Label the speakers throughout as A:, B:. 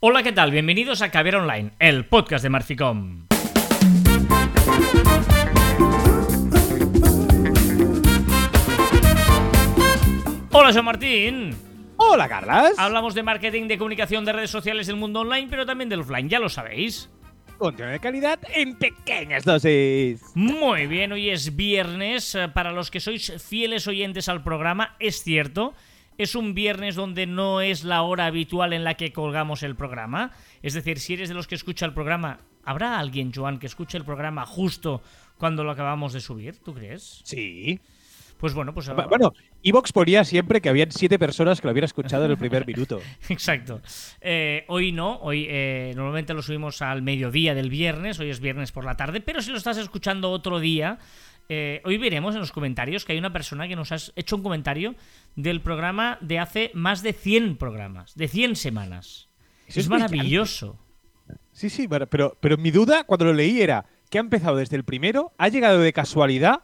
A: Hola, ¿qué tal? Bienvenidos a Caber Online, el podcast de Marficom. Hola, Joan Martín.
B: Hola, Carlas.
A: Hablamos de marketing, de comunicación, de redes sociales del mundo online, pero también del offline, ya lo sabéis.
B: Contenido de calidad en pequeñas dosis.
A: Muy bien, hoy es viernes. Eh, Para los que sois fieles oyentes al programa, es cierto. Es un viernes donde no es la hora habitual en la que colgamos el programa. Es decir, si eres de los que escucha el programa, ¿habrá alguien, Joan, que escuche el programa justo cuando lo acabamos de subir? ¿Tú crees?
B: Sí.
A: Pues bueno, pues
B: Bu- Bueno, Evox ponía siempre que habían siete personas que lo habían escuchado en el primer minuto.
A: Exacto. Eh, hoy no, hoy eh, normalmente lo subimos al mediodía del viernes, hoy es viernes por la tarde, pero si lo estás escuchando otro día, eh, hoy veremos en los comentarios que hay una persona que nos ha hecho un comentario del programa de hace más de 100 programas, de 100 semanas.
B: Eso
A: es
B: es
A: maravilloso.
B: Sí, sí, pero, pero, pero mi duda cuando lo leí era que ha empezado desde el primero, ha llegado de casualidad,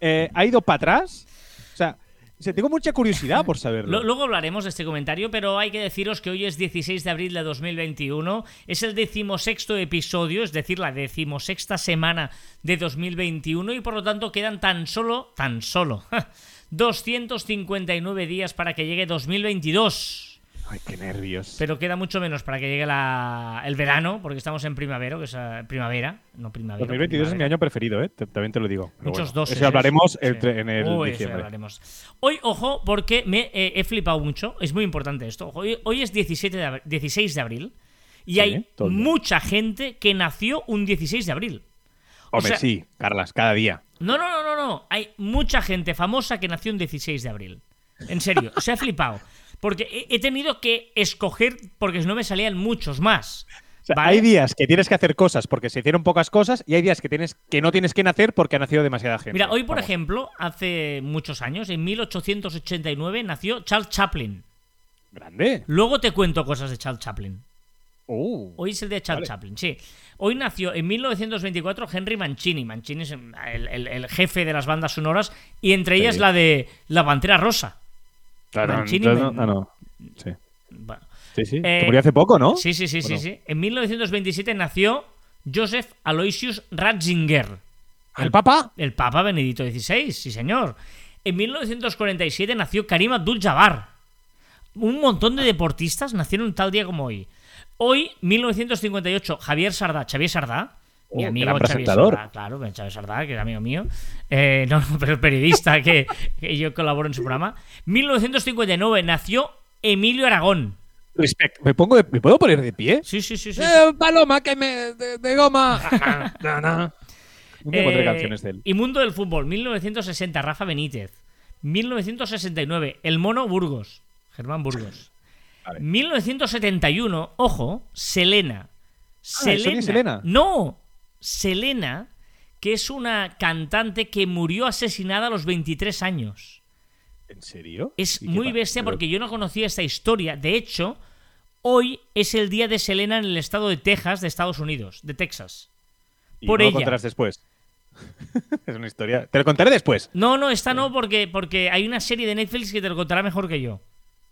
B: eh, ha ido para atrás. O sea, tengo mucha curiosidad por saberlo.
A: Lo- Luego hablaremos de este comentario, pero hay que deciros que hoy es 16 de abril de 2021, es el decimosexto episodio, es decir, la decimosexta semana de 2021 y por lo tanto quedan tan solo, tan solo, 259 días para que llegue 2022.
B: Ay, qué nervios.
A: Pero queda mucho menos para que llegue la- el verano, porque estamos en primavera, que es eh, primavera, no primavera.
B: 2022 es mi año preferido, ¿eh? También te lo digo. Pero
A: Muchos
B: bueno,
A: doses.
B: Eso hablaremos
A: Sí.
B: el tre- en el
A: Uy, eso ya
B: diciembre.
A: hablaremos. Hoy, ojo, porque me eh, he flipado mucho. Es muy importante esto. Ojo, Hoy, hoy es 17 de abri- 16 de abril. Y
B: Sí,
A: hay mucha gente que nació un 16 de abril. O
B: Hombre,
A: sea-
B: sí, Carlas, cada día.
A: No, no, no, no, no. Hay mucha gente famosa que nació un 16 de abril. En serio, se ha flipado. Porque he, tenido que escoger, porque si no me salían muchos más.
B: O sea,
A: ¿vale?
B: hay días que tienes que hacer cosas porque se hicieron pocas cosas y hay días que tienes que no tienes que nacer porque ha nacido demasiada gente.
A: Mira, hoy, por
B: Vamos.
A: ejemplo, hace muchos años, en 1889, nació Charles Chaplin.
B: Grande.
A: Luego te cuento cosas de Charles Chaplin.
B: Uh.
A: Hoy es el de Charles
B: Vale.
A: Chaplin, sí. Hoy nació en 1924 Henry Mancini. Mancini es el, el- el jefe de las bandas sonoras y entre ellas
B: Sí.
A: la de La Pantera Rosa. Mancini me-
B: no, ah, no. Sí,
A: Bueno,
B: sí. sí.
A: Eh,
B: Que murió hace poco, ¿no?
A: sí, sí, sí, sí,
B: Bueno.
A: sí. En 1927 nació Joseph Aloysius Ratzinger,
B: ¿El Papa?
A: el Papa Benedicto XVI, sí señor. En 1947 nació Karim Abdul-Jabbar. Un montón de deportistas nacieron tal día como hoy. Hoy, 1958, Javier Sardá, Xavier Sardá, mi
B: Oh,
A: amigo
B: presentador.
A: Sardá, claro, Xavier Sardá, que es amigo mío. Eh, no, no, pero el periodista que, que yo colaboro en su programa. 1959 nació Emilio Aragón.
B: Respect. ¿Me, pongo de- ¿Me puedo poner de pie?
A: Sí, sí, sí, sí.
B: Eh, paloma, que me. de, de goma. Na. Un día pondré
A: Eh,
B: canciones de él.
A: Y Mundo del Fútbol, 1960, Rafa Benítez. 1969, El Mono Burgos, Germán Burgos.
B: Vale.
A: 1971, ojo, Selena.
B: ¿es Sonia Selena?
A: No, Selena, que es una cantante que murió asesinada a los 23 años.
B: ¿En serio?
A: Es
B: ¿Y qué
A: muy bestia
B: pero-
A: porque yo no conocía esta historia. De hecho, hoy es el día de Selena en el estado de Texas, de Estados Unidos, de Texas.
B: y
A: por
B: no
A: ella.
B: lo contarás después. es una historia. Te lo contaré después.
A: No, no, esta no, porque, porque hay una serie de Netflix que te lo contará mejor que yo.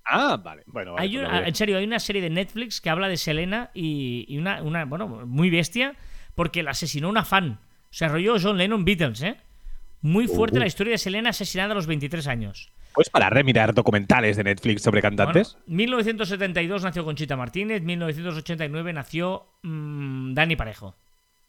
B: Ah, vale. Bueno, vale,
A: Hay
B: pues
A: una- en serio, hay una serie de Netflix que habla de Selena y, y una, una, bueno, muy bestia, porque la asesinó una fan. Se arrolló John Lennon Beatles, ¿eh? Muy fuerte
B: Uh.
A: la historia de Selena asesinada a los 23 años.
B: ¿Puedes parar de mirar documentales de Netflix sobre cantantes?
A: Bueno, 1972 nació Conchita Martínez, 1989 nació mm, Dani Parejo.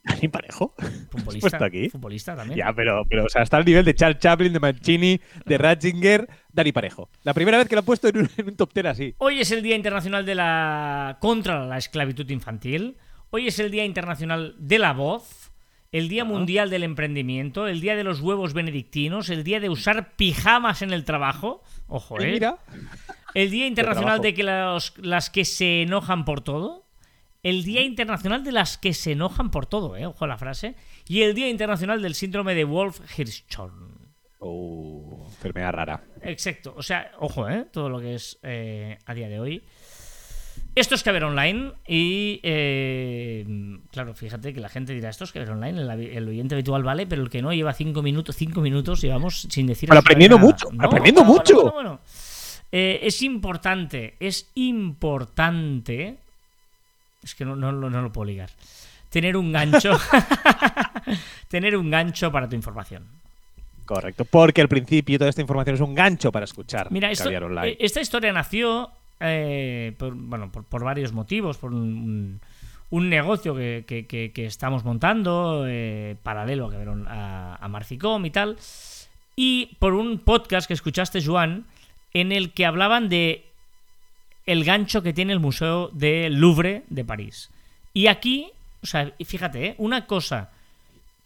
B: ¿Dani Parejo?
A: Futbolista,
B: aquí?
A: futbolista también.
B: Ya, pero, pero o sea, está al nivel de Charles Chaplin, de Mancini, de Ratzinger, Dani Parejo. La primera vez que lo he puesto en un, en un top ten así.
A: Hoy es el Día Internacional de la contra la esclavitud infantil. Hoy es el Día Internacional de la voz, el Día Mundial del Emprendimiento, el Día de los huevos benedictinos, el Día de usar pijamas en el trabajo. Ojo, eh.
B: mira,
A: El Día Internacional de que los- las que se enojan por todo. El Día Internacional de las que se enojan por todo, eh. Ojo a la frase. Y el Día Internacional del síndrome de Wolf-Hirschhorn.
B: Oh, enfermedad rara.
A: Exacto. O sea, ojo, ¿eh? Todo lo que es eh, a día de hoy. Esto es que ver online y eh, claro, fíjate que la gente dirá esto es que ver online, el, el oyente habitual vale, pero el que no lleva cinco minutos, cinco minutos llevamos sin decir
B: Pero aprendiendo mucho, aprendiendo
A: bueno,
B: mucho.
A: bueno, bueno. Eh, es importante, es importante Es que no, no, no lo puedo ligar. Tener un gancho. tener un gancho para tu información.
B: Correcto, porque al principio toda esta información es un gancho para escuchar.
A: Mira, esto- eh, esta historia nació eh, por, bueno, por, varios motivos, por un, negocio que, que- estamos montando eh, paralelo a, a, Marficom y tal, y por un podcast que escuchaste, Joan, en el que hablaban de el gancho que tiene el Museo del Louvre de París. Y aquí, o sea, fíjate, ¿eh? una cosa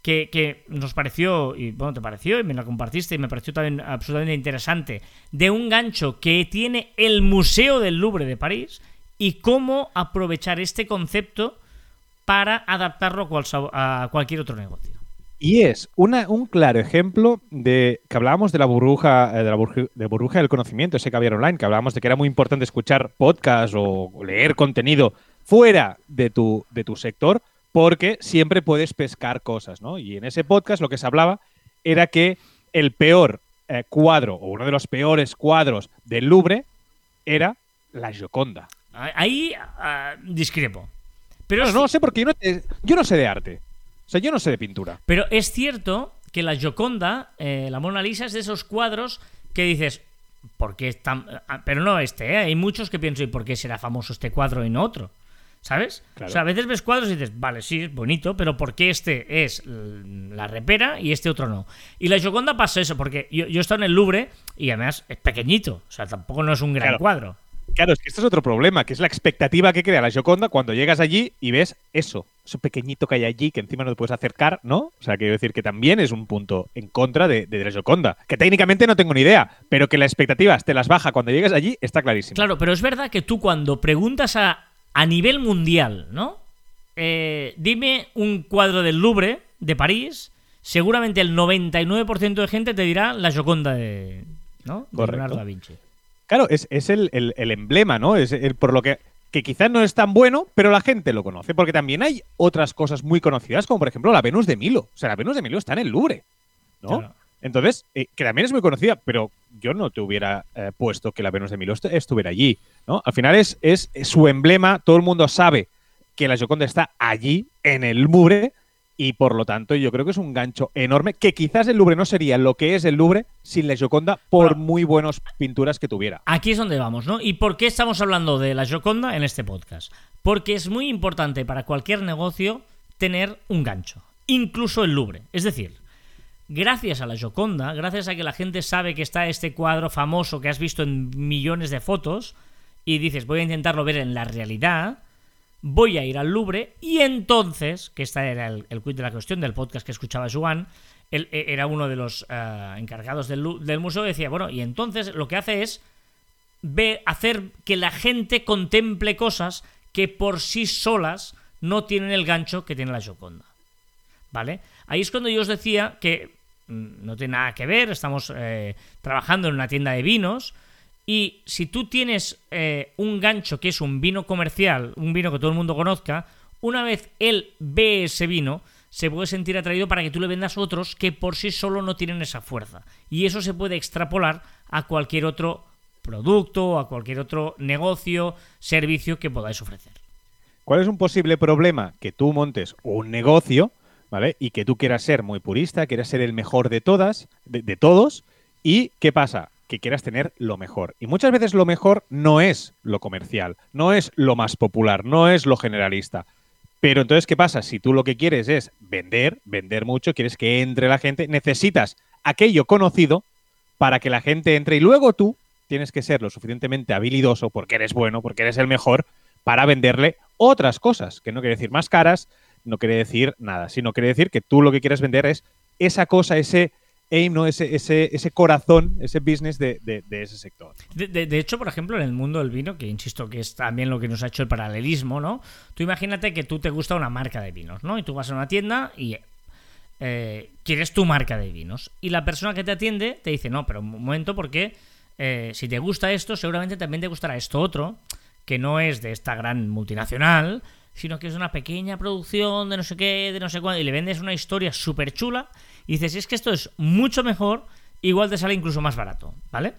A: que, que nos pareció, y bueno, te pareció, y me la compartiste, y me pareció también absolutamente interesante, de un gancho que tiene el Museo del Louvre de París y cómo aprovechar este concepto para adaptarlo a, cualquier otro negocio.
B: Y es una- un claro ejemplo de que hablábamos de la burbuja, eh, de la burju- de burbuja del conocimiento, ese caviar online, que hablábamos de que era muy importante escuchar podcast o leer contenido fuera de tu, de tu sector, porque siempre puedes pescar cosas, ¿no? Y en ese podcast lo que se hablaba era que el peor eh, cuadro, o uno de los peores cuadros del Louvre, era la Gioconda.
A: Ahí ah, discrepo. Pero
B: no sé porque yo no, te- yo no sé de arte. O sea, yo no sé de pintura.
A: Pero es cierto que la Gioconda, eh, la Mona Lisa, es de esos cuadros que dices, ¿por qué es tan...? ah, Pero no este, ¿eh? hay muchos que piensan, ¿y por qué será famoso este cuadro y no otro? ¿Sabes?
B: Claro.
A: O sea, a veces ves cuadros y dices, vale, sí, es bonito, pero ¿por qué este es la repera y este otro no? Y la Gioconda pasa eso, porque yo, yo he estado en el Louvre y además es pequeñito, o sea, tampoco no es un gran
B: Claro.
A: cuadro.
B: Claro, es que este es otro problema, que es la expectativa que crea la Gioconda cuando llegas allí y ves eso, eso pequeñito que hay allí que encima no te puedes acercar, ¿no? O sea, quiero decir que también es un punto en contra de, de la Gioconda, que técnicamente no tengo ni idea, pero que la expectativa te las baja cuando llegas allí está clarísimo.
A: Claro, pero es verdad que tú cuando preguntas a, a nivel mundial, ¿no? Eh, dime un cuadro del Louvre de París, seguramente el 99% de gente te dirá la Gioconda de, ¿no? de. Leonardo da Vinci.
B: Claro, es, es el, el- el emblema, ¿no? Es el, por lo que, que quizás no es tan bueno, pero la gente lo conoce, porque también hay otras cosas muy conocidas, como por ejemplo la Venus de Milo. O sea, la Venus de Milo está en el Louvre, ¿no?
A: Claro.
B: Entonces, eh, que también es muy conocida, pero yo no te hubiera eh, puesto que la Venus de Milo est- estuviera allí, ¿no? Al final es, es su emblema, todo el mundo sabe que la Gioconda está allí, en el Louvre, y por lo tanto yo creo que es un gancho enorme, que quizás el Louvre no sería lo que es el Louvre sin la Gioconda, por
A: Bueno.
B: muy buenas pinturas que tuviera.
A: Aquí es donde vamos, ¿no? ¿Y por qué estamos hablando de la Gioconda en este podcast? Porque es muy importante para cualquier negocio tener un gancho, incluso el Louvre. Es decir, gracias a la Gioconda, gracias a que la gente sabe que está este cuadro famoso que has visto en millones de fotos y dices, voy a intentarlo ver en la realidad, voy a ir al Louvre y entonces, que esta era el, el de la cuestión del podcast que escuchaba Joan, él eh, era uno de los eh, encargados del, del museo, decía, bueno, y entonces lo que hace es ve- hacer que la gente contemple cosas que por sí solas no tienen el gancho que tiene la Gioconda. ¿Vale? Ahí es cuando yo os decía que no tiene nada que ver, estamos eh, trabajando en una tienda de vinos y si tú tienes eh, un gancho que es un vino comercial, un vino que todo el mundo conozca, una vez él ve ese vino, se puede sentir atraído para que tú le vendas otros que por sí solo no tienen esa fuerza. Y eso se puede extrapolar a cualquier otro producto, a cualquier otro negocio, servicio que podáis ofrecer.
B: ¿Cuál es un posible problema? Que tú montes un negocio, ¿vale? Y que tú quieras ser muy purista, quieras ser el mejor de todas, de, de todos, y ¿qué pasa? Que quieras tener lo mejor. Y muchas veces lo mejor no es lo comercial, no es lo más popular, no es lo generalista. Pero entonces, ¿qué pasa? Si tú lo que quieres es vender, vender mucho, quieres que entre la gente, necesitas aquello conocido para que la gente entre y luego tú tienes que ser lo suficientemente habilidoso porque eres bueno, porque eres el mejor, para venderle otras cosas, que no quiere decir más caras, no quiere decir nada, sino quiere decir que tú lo que quieres vender es esa cosa, ese aim, ¿no? ese, ese, ese corazón, ese business de, de- ese sector.
A: De hecho, por ejemplo, en el mundo del vino, que insisto que es también lo que nos ha hecho el paralelismo, ¿no? Tú imagínate que tú te gusta una marca de vinos, ¿no? Y tú vas a una tienda y eh, quieres tu marca de vinos. Y la persona que te atiende te dice, no, pero un momento, porque eh, si te gusta esto, seguramente también te gustará esto otro, que no es de esta gran multinacional, sino que es una pequeña producción de no sé qué, de no sé cuándo, y le vendes una historia súper chula, y dices, es que esto es mucho mejor, igual te sale incluso más barato, ¿vale?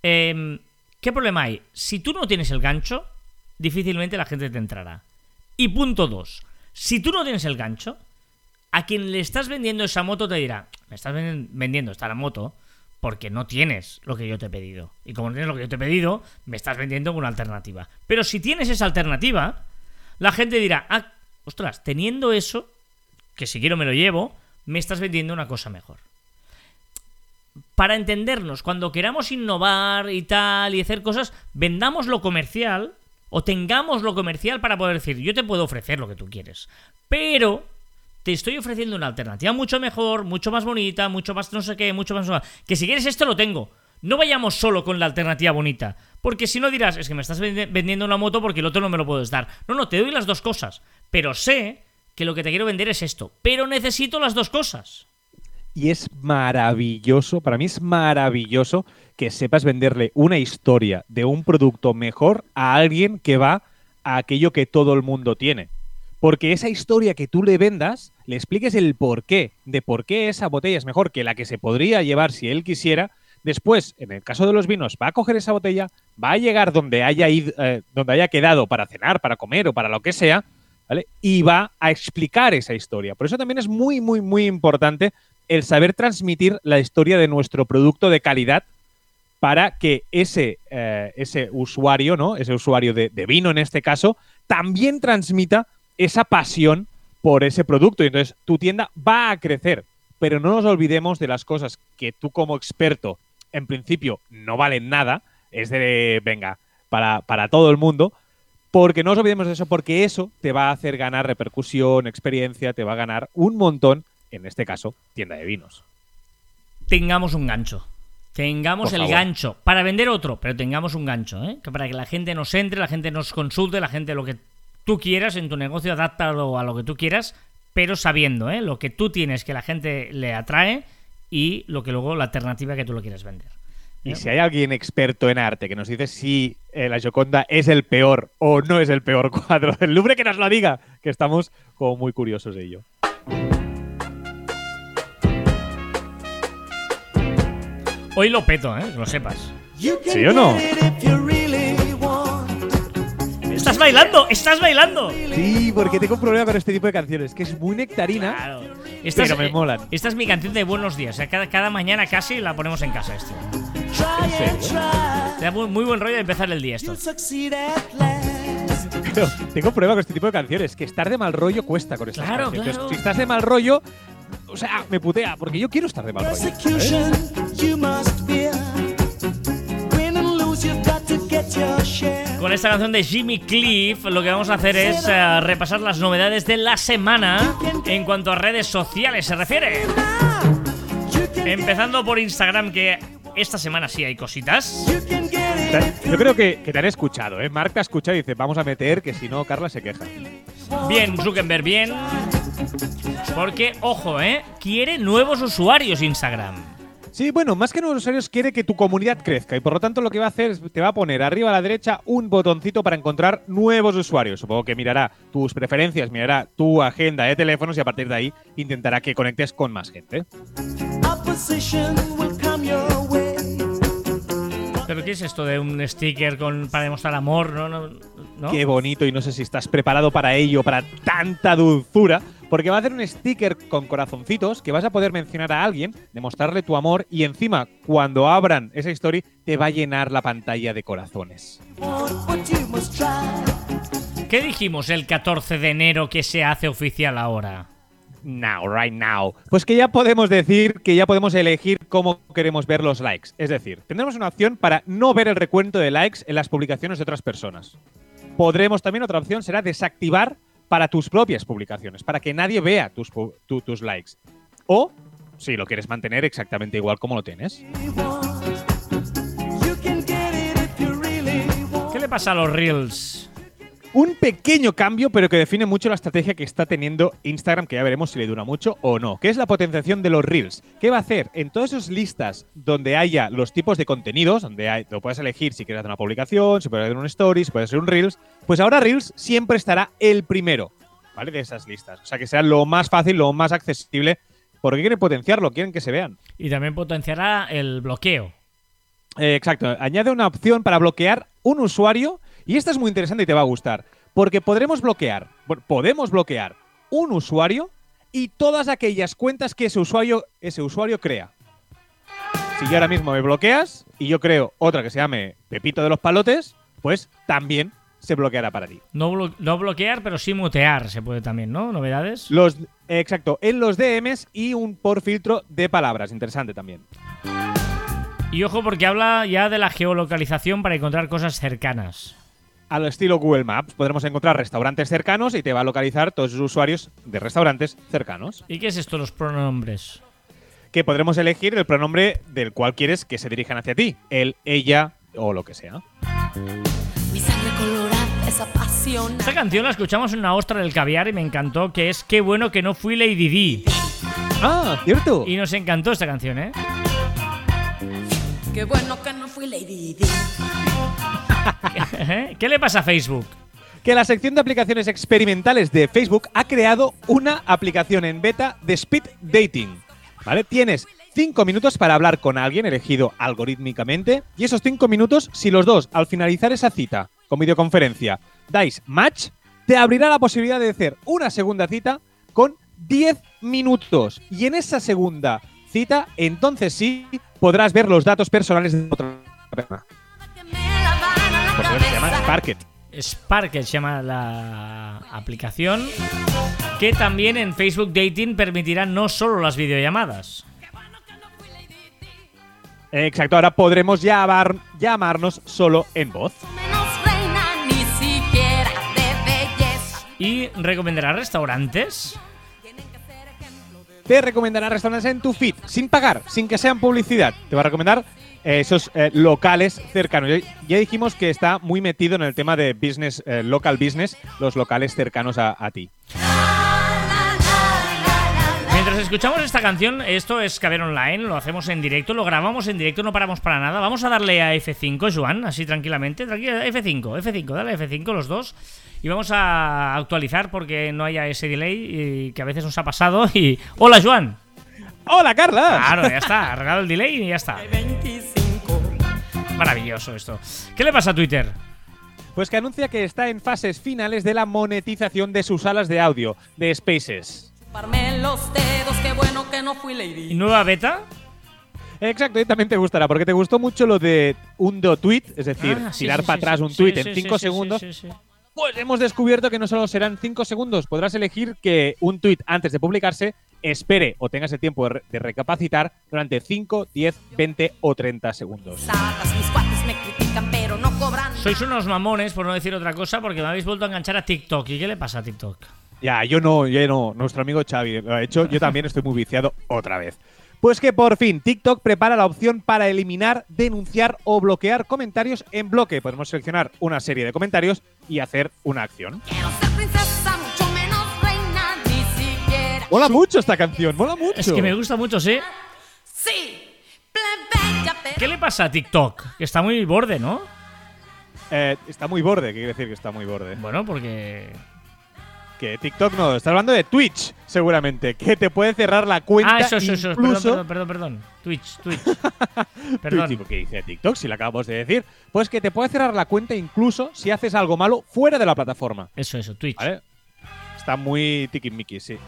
A: Em, ¿Qué problema hay? Si tú no tienes el gancho, difícilmente la gente te entrará. Y punto dos. Si tú no tienes el gancho, a quien le estás vendiendo esa moto te dirá, me estás vendiendo esta moto porque no tienes lo que yo te he pedido. Y como no tienes lo que yo te he pedido, me estás vendiendo una alternativa. Pero si tienes esa alternativa, la gente dirá, ah, ostras, teniendo eso, que si quiero me lo llevo, me estás vendiendo una cosa mejor. Para entendernos, cuando queramos innovar y tal y hacer cosas, vendamos lo comercial o tengamos lo comercial para poder decir, yo te puedo ofrecer lo que tú quieres. Pero te estoy ofreciendo una alternativa mucho mejor, mucho más bonita, mucho más no sé qué, mucho más... Que si quieres esto lo tengo. No vayamos solo con la alternativa bonita. Porque si no dirás, es que me estás vendiendo una moto porque el otro no me lo puedes dar. No, no, te doy las dos cosas. Pero sé que lo que te quiero vender es esto. Pero necesito las dos cosas.
B: Y es maravilloso, para mí es maravilloso que sepas venderle una historia de un producto mejor a alguien que va a aquello que todo el mundo tiene. Porque esa historia que tú le vendas, le expliques el porqué, de por qué esa botella es mejor que la que se podría llevar si él quisiera. Después, en el caso de los vinos, va a coger esa botella, va a llegar donde haya, ido, eh, donde haya quedado para cenar, para comer o para lo que sea, ¿vale? Y va a explicar esa historia. Por eso también es muy, muy, muy importante el saber transmitir la historia de nuestro producto de calidad para que ese, eh, ese usuario, ¿no? Ese usuario de, de vino en este caso, también transmita esa pasión por ese producto. Y entonces tu tienda va a crecer. Pero no nos olvidemos de las cosas que tú como experto, en principio, no valen nada. Es de, venga, para, para todo el mundo. Porque no nos olvidemos de eso, porque eso te va a hacer ganar repercusión, experiencia, te va a ganar un montón, en este caso, tienda de vinos.
A: Tengamos un gancho. Tengamos el gancho para vender otro, pero tengamos un gancho, ¿eh? Que para que la gente nos entre, la gente nos consulte, la gente lo que tú quieras en tu negocio, adáptalo a lo que tú quieras, pero sabiendo ¿eh? lo que tú tienes que la gente le atrae y lo que luego la alternativa que tú lo quieres vender.
B: Y si hay alguien experto en arte que nos dice si eh, la Joconda es el peor o no es el peor cuadro del Louvre, que nos lo diga, que estamos como muy curiosos de ello.
A: Hoy lo peto, ¿eh? Que lo sepas.
B: ¿Sí o no?
A: ¡Estás bailando! ¡Estás bailando!
B: Sí, porque tengo un problema con este tipo de canciones, que es muy nectarina,
A: Claro.
B: pero me
A: eh,
B: molan.
A: Esta es mi canción de buenos días. O sea, cada, cada mañana casi la ponemos en casa esto.
B: ¿En serio?
A: Da muy, muy buen rollo de empezar el día esto.
B: Pero tengo un problema con este tipo de canciones, que estar de mal rollo cuesta con estas
A: Claro,
B: canciones.
A: claro.
B: si estás de mal rollo, o sea, me putea, porque yo quiero estar de mal rollo. ¿sabes?
A: Con esta canción de Jimmy Cliff, lo que vamos a hacer es eh, repasar las novedades de la semana en cuanto a redes sociales se refiere. Empezando por Instagram, que esta semana sí hay cositas.
B: Yo creo que, que te han escuchado, ¿eh? Mark te ha escuchado y dice, vamos a meter, que si no, Carla se queja.
A: Bien, Zuckerberg, bien. Porque, ojo, ¿eh? Quiere nuevos usuarios Instagram.
B: Sí, bueno, más que nuevos usuarios, quiere que tu comunidad crezca y por lo tanto lo que va a hacer es te va a poner arriba a la derecha un botoncito para encontrar nuevos usuarios. Supongo que mirará tus preferencias, mirará tu agenda de teléfonos y a partir de ahí intentará que conectes con más gente.
A: ¿Pero qué es esto de un sticker con, para demostrar amor? ¿No? ¿No? ¿No?
B: Qué bonito y no sé si estás preparado para ello, para tanta dulzura, porque va a hacer un sticker con corazoncitos que vas a poder mencionar a alguien, demostrarle tu amor y encima cuando abran esa story te va a llenar la pantalla de corazones.
A: ¿Qué dijimos el 14 de enero que se hace oficial ahora?
B: Now, right now. Pues que ya podemos decir que ya podemos elegir cómo queremos ver los likes. Es decir, tendremos una opción para no ver el recuento de likes en las publicaciones de otras personas. Podremos también, otra opción será desactivar para tus propias publicaciones, para que nadie vea tus, tu- tus likes. O, si lo quieres mantener exactamente igual como lo tienes.
A: ¿Qué le pasa a los Reels?
B: Un pequeño cambio, pero que define mucho la estrategia que está teniendo Instagram, que ya veremos si le dura mucho o no, que es la potenciación de los Reels. ¿Qué va a hacer? En todas esas listas donde haya los tipos de contenidos, donde hay- lo puedes elegir si quieres hacer una publicación, si puedes hacer un story, si puedes hacer un Reels, pues ahora Reels siempre estará el primero, ¿vale? De esas listas. O sea, que sea lo más fácil, lo más accesible, porque quieren potenciarlo, quieren que se vean.
A: Y también potenciará el bloqueo.
B: Eh, exacto. Añade una opción para bloquear un usuario y esta es muy interesante y te va a gustar. Porque podremos bloquear podemos bloquear un usuario y todas aquellas cuentas que ese usuario, ese usuario crea. Si yo ahora mismo me bloqueas y yo creo otra que se llame Pepito de los Palotes, pues también se bloqueará para ti.
A: No, blo- no bloquear, pero sí mutear se puede también, ¿no? ¿Novedades?
B: Los, exacto, en los DMs y un por filtro de palabras. Interesante también.
A: Y ojo porque habla ya de la geolocalización para encontrar cosas cercanas.
B: Al estilo Google Maps podremos encontrar restaurantes cercanos y te va a localizar todos los usuarios de restaurantes cercanos.
A: ¿Y qué es esto, los pronombres?
B: Que podremos elegir el pronombre del cual quieres que se dirijan hacia ti. Él, ella o lo que sea.
C: Mi sangre colorada es apasionada.
A: Esta canción la escuchamos en una ostra del caviar y me encantó, que es Qué bueno que no fui Lady Di.
B: Ah, cierto.
A: Y nos encantó esta canción, ¿eh?
C: Qué bueno que no fui Lady Di.
A: ¿Qué le pasa a Facebook?
B: Que la sección de aplicaciones experimentales de Facebook ha creado una aplicación en beta de speed dating. ¿Vale? Tienes cinco minutos para hablar con alguien elegido algorítmicamente y esos cinco minutos, si los dos al finalizar esa cita con videoconferencia dais match, te abrirá la posibilidad de hacer una segunda cita con 10 minutos. Y en esa segunda cita, entonces sí podrás ver los datos personales de otra persona. Por se llama. Sparket.
A: Sparkle se llama la aplicación, que también en Facebook Dating permitirá no solo las videollamadas.
B: Exacto, ahora podremos llamar, llamarnos solo en voz.
A: Y recomendará restaurantes.
B: Te recomendará restaurantes en tu feed, sin pagar, sin que sean publicidad. Te va a recomendar eh, esos eh, locales cercanos. Ya, dijimos que está muy metido en el tema de business, eh, local business, los locales cercanos a ti.
A: Escuchamos esta canción, esto es Caber Online, lo hacemos en directo, lo grabamos en directo, no paramos para nada. Vamos a darle a F5, Joan, así tranquilamente. Tranquila, F5, F5, dale a F5 los dos. Y vamos a actualizar porque no haya ese delay y que a veces nos ha pasado. Y. ¡Hola, Joan!
B: ¡Hola, Carla!
A: Claro, ya está, arreglado el delay y ya está.
C: 25.
A: Maravilloso esto. ¿Qué le pasa a Twitter?
B: Pues que anuncia que está en fases finales de la monetización de sus salas de audio, de Spaces.
C: Parme los dedos, qué bueno que no fui
A: ¿Y
C: Lady.
A: nueva beta?
B: Exacto, y también te gustará, porque te gustó mucho lo de un do tweet, es decir,
A: Ah, sí,
B: tirar
A: sí,
B: para
A: sí,
B: atrás un tweet
A: sí,
B: en
A: sí,
B: 5
A: sí,
B: segundos.
A: sí, sí, sí.
B: Pues hemos descubierto que no solo serán 5 segundos, podrás elegir que un tweet antes de publicarse espere o tengas el tiempo de, re- de recapacitar durante 5, 10, 20 o 30 segundos.
A: Sois unos mamones, por no decir otra cosa, porque me habéis vuelto a enganchar a TikTok. ¿Y qué le pasa a TikTok?
B: Ya, yo no, yo no. Nuestro amigo Xavi lo ha hecho. Yo también estoy muy viciado otra vez. Pues que por fin TikTok prepara la opción para eliminar, denunciar o bloquear comentarios en bloque. Podemos seleccionar una serie de comentarios y hacer una acción. Mola mucho esta canción, mola mucho.
A: Es que me gusta mucho, sí.
C: Sí.
A: ¿Qué le pasa a TikTok? Que está muy borde, ¿no?
B: Eh, está muy borde, ¿qué quiere decir que está muy borde?
A: Bueno, porque.
B: Que TikTok no, está hablando de Twitch, seguramente, que te puede cerrar la cuenta.
A: Ah, eso, eso, eso. Perdón,
B: incluso-
A: perdón, perdón, perdón. Twitch, Twitch. Perdón.
B: Twitch, ¿Qué dice TikTok? Si lo acabamos de decir. Pues que te puede cerrar la cuenta incluso si haces algo malo fuera de la plataforma.
A: Eso, eso, Twitch.
B: ¿Vale? Está muy tiquismiquis, sí.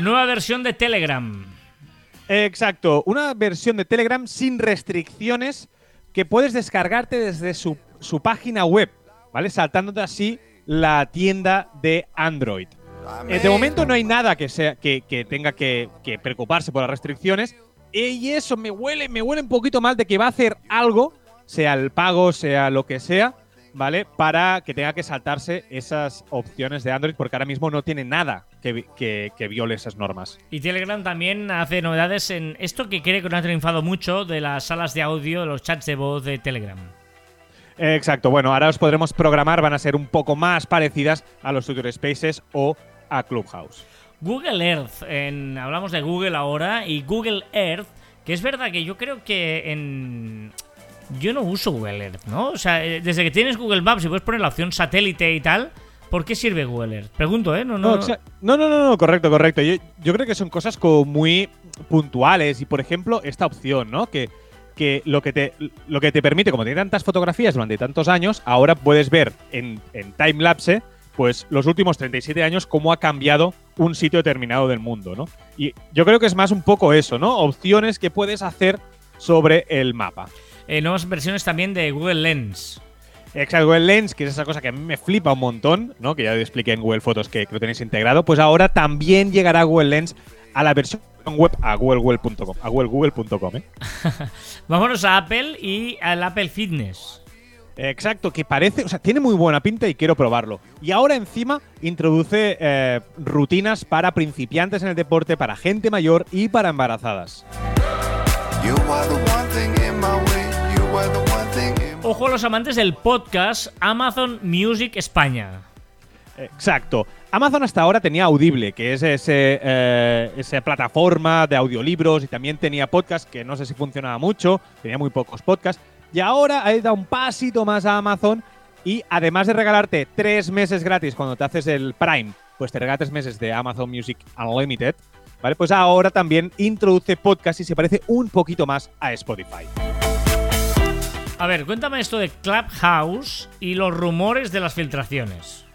A: Nueva versión de Telegram.
B: Exacto, una versión de Telegram sin restricciones que puedes descargarte desde su, su página web, ¿vale? Saltándote así la tienda de Android. Eh, de momento no hay nada que, sea, que, que tenga que, que preocuparse por las restricciones. y eso me huele, me huele un poquito mal de que va a hacer algo, sea el pago, sea lo que sea, ¿vale? Para que tenga que saltarse esas opciones de Android, porque ahora mismo no tiene nada que, que, que viole esas normas.
A: Y Telegram también hace novedades en esto que creo que no ha triunfado mucho de las salas de audio, los chats de voz de Telegram.
B: Exacto, bueno, ahora os podremos programar, van a ser un poco más parecidas a los Twitter Spaces o a Clubhouse.
A: Google Earth, en- hablamos de Google ahora, y Google Earth, que es verdad que yo creo que en... Yo no uso Google Earth, ¿no? O sea, eh, desde que tienes Google Maps y puedes poner la opción satélite y tal, ¿por qué sirve Google Earth? Pregunto, ¿eh? No, no,
B: No, exa- no, no, no, no, correcto, correcto. Yo, yo creo que son cosas como muy puntuales y, por ejemplo, esta opción, ¿no? Que, que lo que te, lo que te permite, como tiene tantas fotografías durante tantos años, ahora puedes ver en, en timelapse pues los últimos 37 años cómo ha cambiado un sitio determinado del mundo, ¿no? Y yo creo que es más un poco eso, ¿no? Opciones que puedes hacer sobre el mapa.
A: Eh, nuevas versiones también de Google Lens.
B: Exacto, Google Lens, que es esa cosa que a mí me flipa un montón, ¿no? Que ya te expliqué en Google Fotos que, que lo tenéis integrado. Pues ahora también llegará Google Lens a la versión web a google.com, a google.com, ¿eh?
A: Vámonos a Apple y al Apple Fitness.
B: Exacto, que parece, o sea, tiene muy buena pinta y quiero probarlo. Y ahora encima introduce eh, rutinas para principiantes en el deporte, para gente mayor y para embarazadas.
A: Ojo a los amantes del podcast Amazon Music España.
B: Exacto. Amazon hasta ahora tenía Audible, que es ese, eh, esa plataforma de audiolibros y también tenía podcast, que no sé si funcionaba mucho, tenía muy pocos podcasts. Y ahora ha dado un pasito más a Amazon y además de regalarte tres meses gratis cuando te haces el Prime, pues te regala tres meses de Amazon Music Unlimited, ¿vale? Pues ahora también introduce podcast y se parece un poquito más a Spotify.
A: A ver, cuéntame esto de Clubhouse y los rumores de las filtraciones.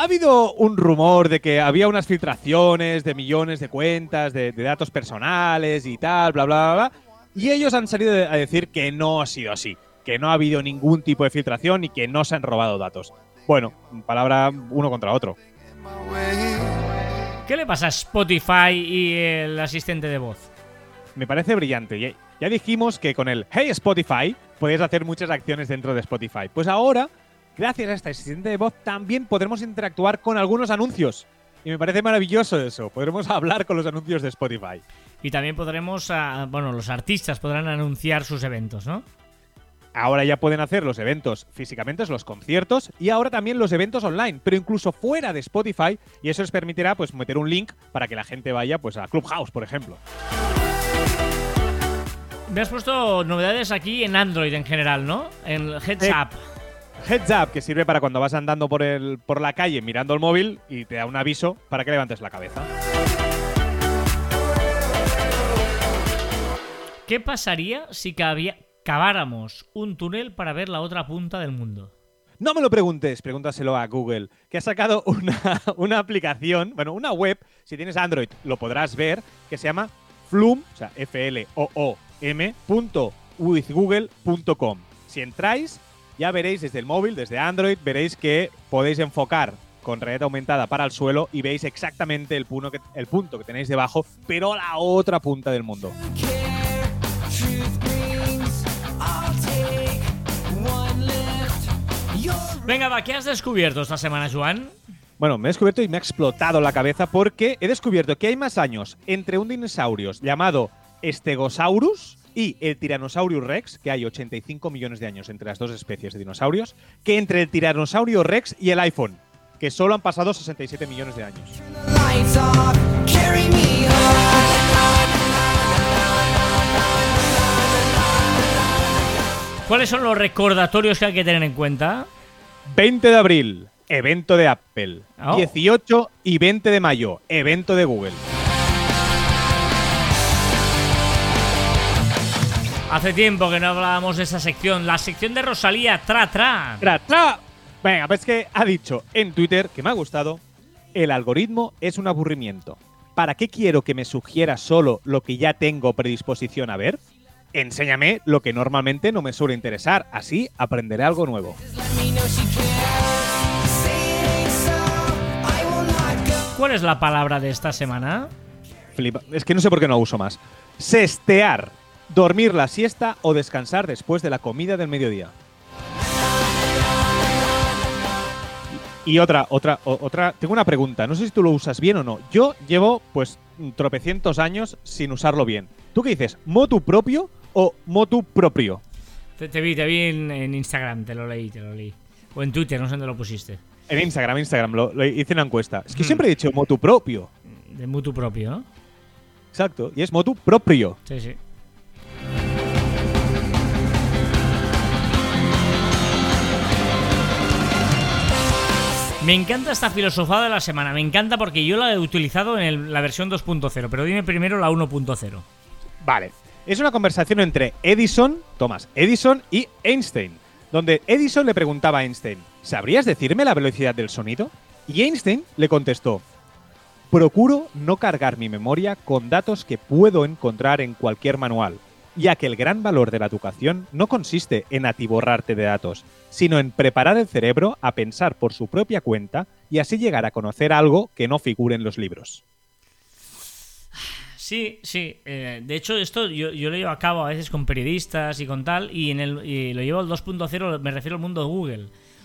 B: Ha habido un rumor de que había unas filtraciones de millones de cuentas, de, de datos personales y tal, bla, bla, bla, bla. Y ellos han salido a decir que no ha sido así, que no ha habido ningún tipo de filtración y que no se han robado datos. Bueno, palabra uno contra otro.
A: ¿Qué le pasa a Spotify y el asistente de voz?
B: Me parece brillante. Ya, ya dijimos que con el Hey Spotify podías hacer muchas acciones dentro de Spotify. Pues ahora, gracias a este asistente de voz, también podremos interactuar con algunos anuncios. Y me parece maravilloso eso. Podremos hablar con los anuncios de Spotify.
A: Y también podremos, ah, bueno, los artistas podrán anunciar sus eventos, ¿no?
B: Ahora ya pueden hacer los eventos físicamente, los conciertos, y ahora también los eventos online, pero incluso fuera de Spotify, y eso les permitirá pues meter un link para que la gente vaya pues a Clubhouse, por ejemplo.
A: Me has puesto novedades aquí en Android en general, ¿no? En Heads. Up.
B: Heads up, que sirve para cuando vas andando por, el, por la calle mirando el móvil y te da un aviso para que levantes la cabeza.
A: ¿Qué pasaría si caváramos un túnel para ver la otra punta del mundo?
B: No me lo preguntes, pregúntaselo a Google, que ha sacado una, una aplicación, bueno, una web, si tienes Android lo podrás ver, que se llama Flume, o sea, F-L-O-O-M, punto withgoogle.com. Si entráis, ya veréis desde el móvil, desde Android, veréis que podéis enfocar con realidad aumentada para el suelo y veis exactamente el punto, que, el punto que tenéis debajo, pero a la otra punta del mundo.
A: Venga, va, ¿qué has descubierto esta semana, Joan?
B: Bueno, me he descubierto y me ha explotado la cabeza porque he descubierto que hay más años entre un dinosaurio llamado Stegosaurus y el Tyrannosaurus Rex, que hay 85 millones de años entre las dos especies de dinosaurios, que entre el Tiranosaurio Rex y el iPhone, que solo han pasado 67 millones de años.
A: ¿Cuáles son los recordatorios que hay que tener en cuenta?
B: 20 de abril, evento de Apple.
A: Oh.
B: 18 y 20 de mayo, evento de Google.
A: Hace tiempo que no hablábamos de esa sección, la sección de Rosalía, tra tra.
B: Tra, tra. Venga, pues que ha dicho en Twitter, que me ha gustado, el algoritmo es un aburrimiento. ¿Para qué quiero que me sugiera solo lo que ya tengo predisposición a ver? Enséñame lo que normalmente no me suele interesar, así aprenderé algo nuevo.
A: ¿Cuál es la palabra de esta semana?
B: Flipa. Es que no sé por qué no uso más. Sestear. Dormir la siesta o descansar después de la comida del mediodía. Y otra, otra, otra. Tengo una pregunta. No sé si tú lo usas bien o no. Yo llevo, pues, tropecientos años sin usarlo bien. ¿Tú qué dices? ¿Motu propio o motu propio?
A: Te, te vi, te vi en, en Instagram, te lo leí, te lo leí. O en Twitter, no sé dónde lo pusiste.
B: En Instagram, Instagram, lo, lo hice una encuesta. Es que siempre he dicho motu propio.
A: De mutu propio, ¿no?
B: Exacto. Y es motu propio.
A: Sí, sí. Me encanta esta filosofada de la semana, me encanta porque yo la he utilizado en la versión 2.0, pero dime primero la 1.0.
B: Vale. Es una conversación entre Edison, Thomas Edison y Einstein, donde Edison le preguntaba a Einstein, ¿sabrías decirme la velocidad del sonido? Y Einstein le contestó, procuro no cargar mi memoria con datos que puedo encontrar en cualquier manual, ya que el gran valor de la educación no consiste en atiborrarte de datos, sino en preparar el cerebro a pensar por su propia cuenta y así llegar a conocer algo que no figure en los libros.
A: Sí, sí. eh, de hecho, esto yo, lo llevo a cabo a veces con periodistas y con tal, y, en el, y lo llevo al 2.0, me refiero al mundo de Google.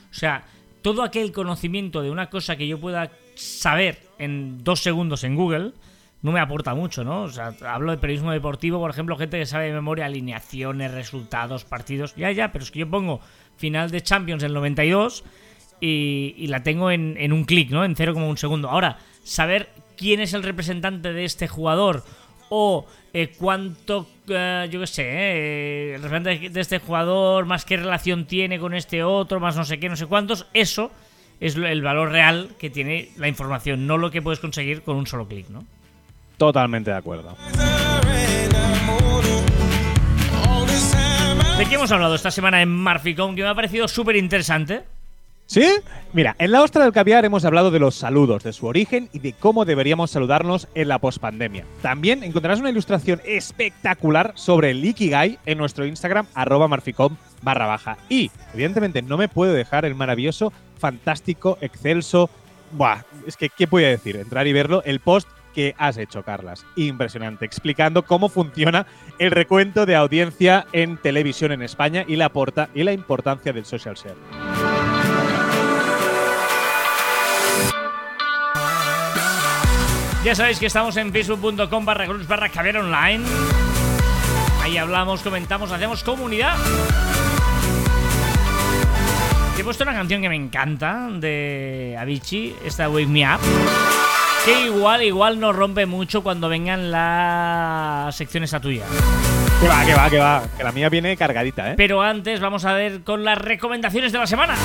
A: O sea, todo aquel conocimiento de una cosa que yo pueda saber en dos segundos en Google no me aporta mucho, ¿no? O sea, hablo de periodismo deportivo, por ejemplo, gente que sabe de memoria alineaciones, resultados, partidos. Ya, ya, pero es que yo pongo final de Champions en el 92 y, y la tengo en, un clic, ¿no? En 0,1 segundo. Ahora, saber quién es el representante de este jugador o eh, cuánto, eh, yo qué sé, eh, el representante de este jugador, más qué relación tiene con este otro, más no sé qué, no sé cuántos, eso es el valor real que tiene la información, no lo que puedes conseguir con un solo clic, ¿no?
B: Totalmente de acuerdo.
A: ¿De qué hemos hablado esta semana en Marficom? Que me ha parecido súper interesante.
B: ¿Sí? Mira, en la ostra del caviar hemos hablado de los saludos, de su origen y de cómo deberíamos saludarnos en la pospandemia. También encontrarás una ilustración espectacular sobre el Ikigai en nuestro Instagram, arroba marficom barra baja. Y, evidentemente, no me puedo dejar el maravilloso, fantástico, excelso. Buah, es que, ¿qué voy a decir? Entrar y verlo, el post que has hecho, Carlas. Impresionante, explicando cómo funciona el recuento de audiencia en televisión en España y la, porta y la importancia del social share.
A: Ya sabéis que estamos en facebook.com barra groups barra caviar online. Ahí hablamos, comentamos, hacemos comunidad. He puesto una canción que me encanta de Avicii, esta Wake Me Up. Que igual, igual nos rompe mucho cuando vengan las secciones a tuya.
B: Que va, que va, que va. Que la mía viene cargadita, ¿eh?
A: Pero antes vamos a ver con las recomendaciones de la semana.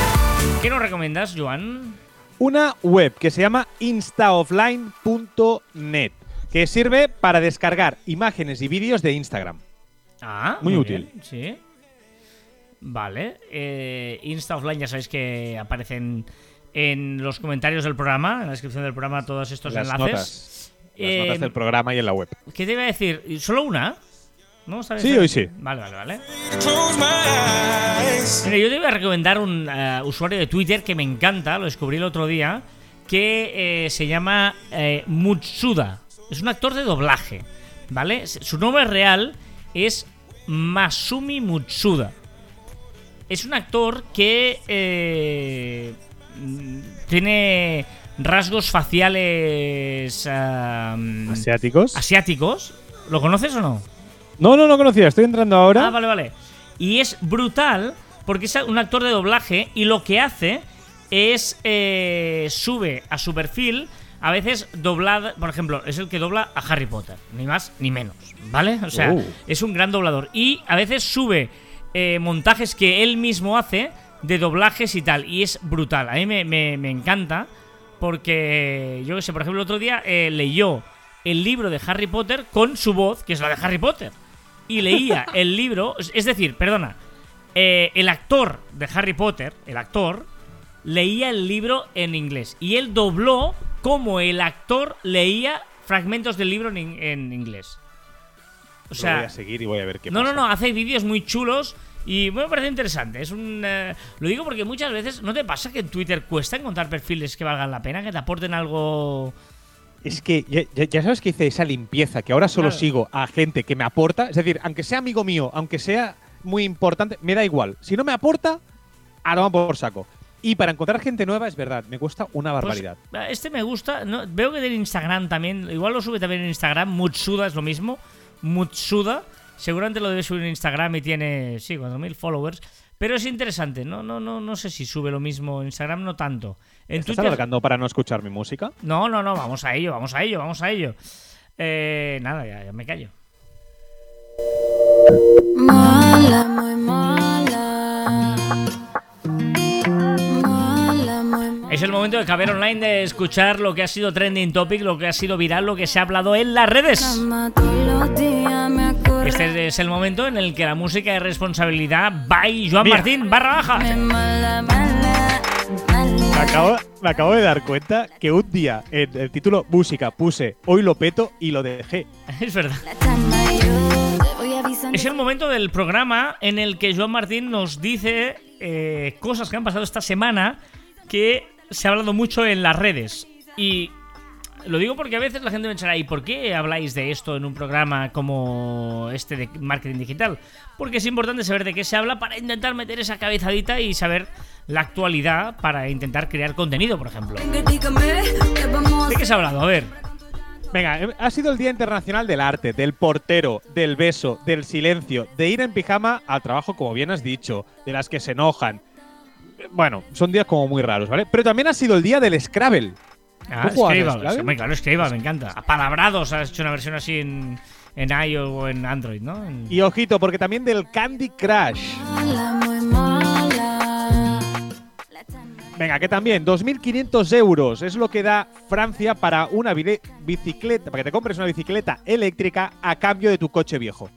A: ¿Qué nos recomiendas, Joan?
B: Una web que se llama instaoffline.net, que sirve para descargar imágenes y vídeos de Instagram.
A: Ah,
B: Muy útil.
A: sí. Vale. Eh, Insta Offline ya sabéis que aparecen en los comentarios del programa, en la descripción del programa, todos estos
B: Las
A: enlaces.
B: notas. Las
A: Eh,
B: notas del programa y en la web.
A: ¿Qué te iba a decir? ¿Solo una? ¿No? ¿Sabes?
B: Sí, hoy sí.
A: Vale, vale, vale. Mira, yo te voy a recomendar un eh, usuario de Twitter que me encanta, lo descubrí el otro día, que eh, se llama eh, Mutsuda. Es un actor de doblaje, ¿vale? Su nombre real es Masumi Mutsuda. Es un actor que eh, tiene rasgos faciales
B: ¿Asiáticos?
A: asiáticos. ¿Lo conoces o no?
B: No, no, no conocía. Estoy entrando ahora.
A: Ah, vale, vale. Y es brutal porque es un actor de doblaje y lo que hace es eh, sube a su perfil a veces doblada, por ejemplo, es el que dobla a Harry Potter, ni más ni menos, ¿vale? O sea,
B: Oh.
A: es un gran doblador y a veces sube eh, montajes que él mismo hace de doblajes y tal y es brutal. A mí me, me- me encanta porque yo qué sé, por ejemplo, el otro día eh, leyó el libro de Harry Potter con su voz, que es la de Harry Potter y leía el libro, es- decir, perdona, eh, el actor de Harry Potter, el actor, leía el libro en inglés y él dobló como el actor leía fragmentos del libro en, en inglés. O
B: Lo
A: sea,
B: voy a seguir y voy a ver qué
A: no,
B: pasa.
A: no, no, hace vídeos muy chulos y bueno, me parece interesante. Es un, eh, lo digo porque muchas veces no te pasa que en Twitter cuesta encontrar perfiles que valgan la pena, que te aporten algo.
B: Es que ya, sabes que hice esa limpieza, que ahora solo
A: Claro.
B: sigo a gente que me aporta. Es decir, aunque sea amigo mío, aunque sea muy importante, me da igual. Si no me aporta, a tomar por saco. Y para encontrar gente nueva, es verdad, me cuesta una
A: Pues,
B: barbaridad.
A: este me gusta. no, veo que tiene Instagram también. Igual lo sube también en Instagram. Mutsuda es lo mismo. Mutsuda. Seguramente lo debe subir en Instagram y tiene, sí, 4.000 followers. Pero es interesante. No, no, no, no sé si sube lo mismo en Instagram, no tanto. En
B: ¿Estás
A: Twitter.
B: alargando para no escuchar mi música?
A: No, no, no, vamos a ello, vamos a ello, vamos a ello. Eh, nada, ya, ya me callo.
D: Mala, muy mala. Mala, muy mala.
A: Es el momento de caber online de escuchar lo que ha sido trending topic, lo que ha sido viral, lo que se ha hablado en las redes. Este es el momento en el que la música de responsabilidad va y Joan
B: Mira.
A: Martín, barra baja.
D: Me
B: acabo, me acabo de dar cuenta que un día en el título música puse hoy lo peto y lo dejé.
A: Es verdad. Es el momento del programa en el que Joan Martín nos dice eh, cosas que han pasado esta semana que se ha hablado mucho en las redes. Y lo digo porque a veces la gente me echará, ¿y por qué habláis de esto en un programa como este de marketing digital? Porque es importante saber de qué se habla para intentar meter esa cabezadita y saber la actualidad para intentar crear contenido, por ejemplo.
D: Dígame, ¿qué vamos a
A: ¿De qué se ha hablado? A ver.
B: Venga, eh, ha sido el Día Internacional del Arte, del portero, del beso, del silencio, de ir en pijama al trabajo, como bien has dicho, de las que se enojan. Bueno, son días como muy raros, ¿vale? Pero también ha sido el Día del Scrabble.
A: Ah. Sí, muy claro, Scrabble, me encanta. Apalabrados, has hecho una versión así en, en iOS o en Android, ¿no? En-
B: Y ojito, porque también del Candy Crush.
D: Mala, muy mala. La chama.
B: Venga, que también 2.500 euros es lo que da Francia para una bicicleta, para que te compres una bicicleta eléctrica a cambio de tu coche viejo.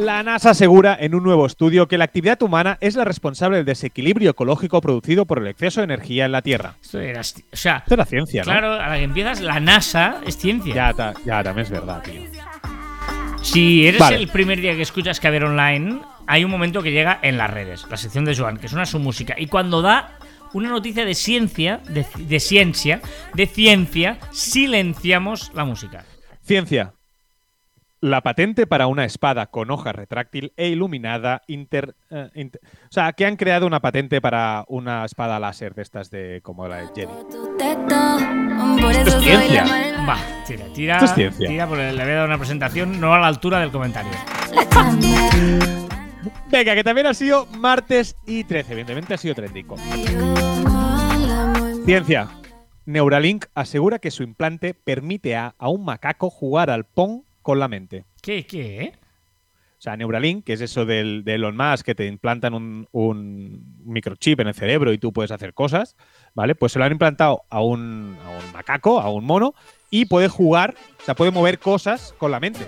D: La
B: NASA asegura en un nuevo estudio que la actividad humana es la responsable del desequilibrio ecológico producido por el exceso de energía en la Tierra.
A: Esto era. O sea,
B: Esto es la ciencia, ¿no?
A: claro, a la que empiezas, la NASA es ciencia.
B: Ya, ta- ya, también es verdad, tío.
A: Si eres
B: Vale.
A: el primer día que escuchas Caber Online, hay un momento que llega en las redes, la sección de Joan, que suena su música. Y cuando da una noticia de ciencia, de, de ciencia, de ciencia, silenciamos la música.
B: Ciencia. La patente para una espada con hoja retráctil e iluminada inter, eh, inter- O sea, que han creado una patente para una espada láser de estas de como la de Jedi. Esto
D: eso
B: es ciencia.
A: Va, tira, tira.
B: Esto es ciencia.
A: Tira, porque le había dado una presentación no a la altura del comentario.
B: Venga, que también ha sido martes y 13. Evidentemente ha sido trendico. Ciencia. Neuralink asegura que su implante permite a, a un macaco jugar al Pong con la mente.
A: ¿Qué, qué?
B: O sea, Neuralink, que es eso del, de Elon Musk, que te implantan un, un microchip en el cerebro y tú puedes hacer cosas, ¿vale? Pues se lo han implantado a un, a un macaco, a un mono, y puede jugar, o sea, puede mover cosas con la mente.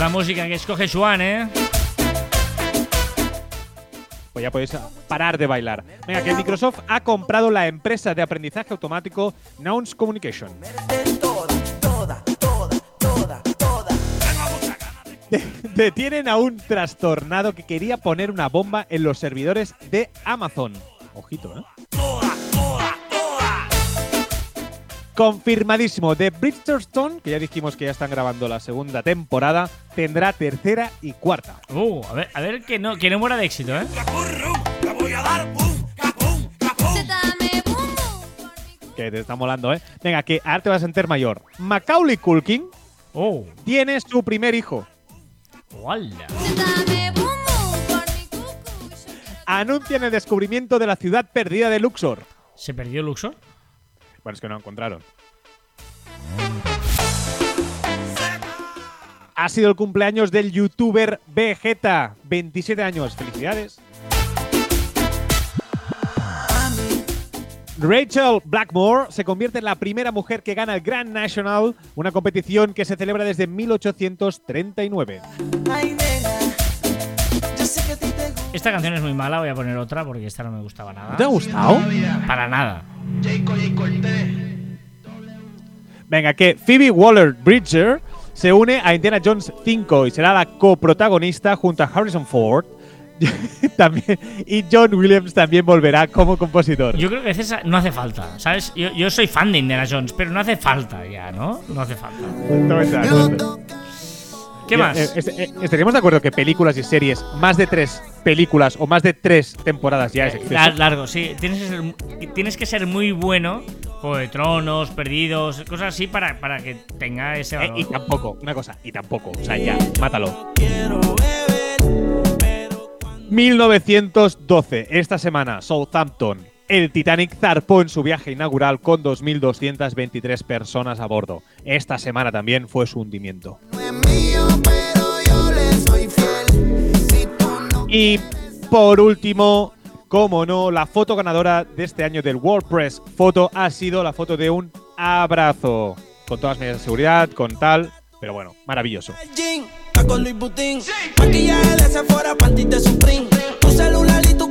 A: La música que escoge Joan, ¿eh?
B: Pues ya podéis parar de bailar. Venga, que Microsoft ha comprado la empresa de aprendizaje automático Nouns Communication. De- Detienen a un trastornado que quería poner una bomba en los servidores de Amazon. Ojito, ¿eh? Confirmadísimo. The Bridgestone, que ya dijimos que ya están grabando la segunda temporada, tendrá tercera y cuarta.
A: Uh, a ver, a ver que no, que no muera de éxito, ¿eh?
B: Que te está molando, ¿eh? Venga, que ahora te vas a sentir mayor. Macaulay Culkin
A: Oh,
B: tiene su primer hijo.
D: Cucu.
B: Anuncian el descubrimiento de la ciudad perdida de Luxor.
A: ¿Se perdió Luxor?
B: Bueno, es que no lo encontraron. Ha sido el cumpleaños del youtuber Vegeta. 27 años. Felicidades. Rachel Blackmore se convierte en la primera mujer que gana el Grand National, una competición que se celebra desde 1839.
A: Esta canción es muy mala, voy a poner otra porque esta no me gustaba nada.
B: ¿Te ha gustado?
A: Para nada.
B: Venga, que Phoebe Waller-Bridger se une a Indiana Jones 5 y será la coprotagonista junto a Harrison Ford. también, y John Williams también volverá como compositor.
A: Yo creo que a veces no hace falta, ¿sabes? Yo, yo soy fan de Indiana Jones, pero no hace falta ya, ¿no? No hace falta.
B: Totalmente de acuerdo.
A: ¿Qué más?
B: Eh, eh, eh, estaríamos de acuerdo que películas y series, más de tres películas o más de tres temporadas ya es exceso.
A: Lar- largo, sí. Tienes que, ser, tienes que ser muy bueno. Juego de Tronos, Perdidos, cosas así para, para que tenga ese
B: Eh,
A: valor.
B: y tampoco, una cosa, y tampoco. O sea, ya, mátalo. 1912, esta semana, Southampton. El Titanic zarpó en su viaje inaugural con 2.223 personas a bordo. Esta semana también fue su hundimiento. Y por último, como no, la foto ganadora de este año del WordPress Photo ha sido la foto de un abrazo. Con todas las medidas de seguridad, con tal. Pero bueno, maravilloso.
E: Tu celular y tu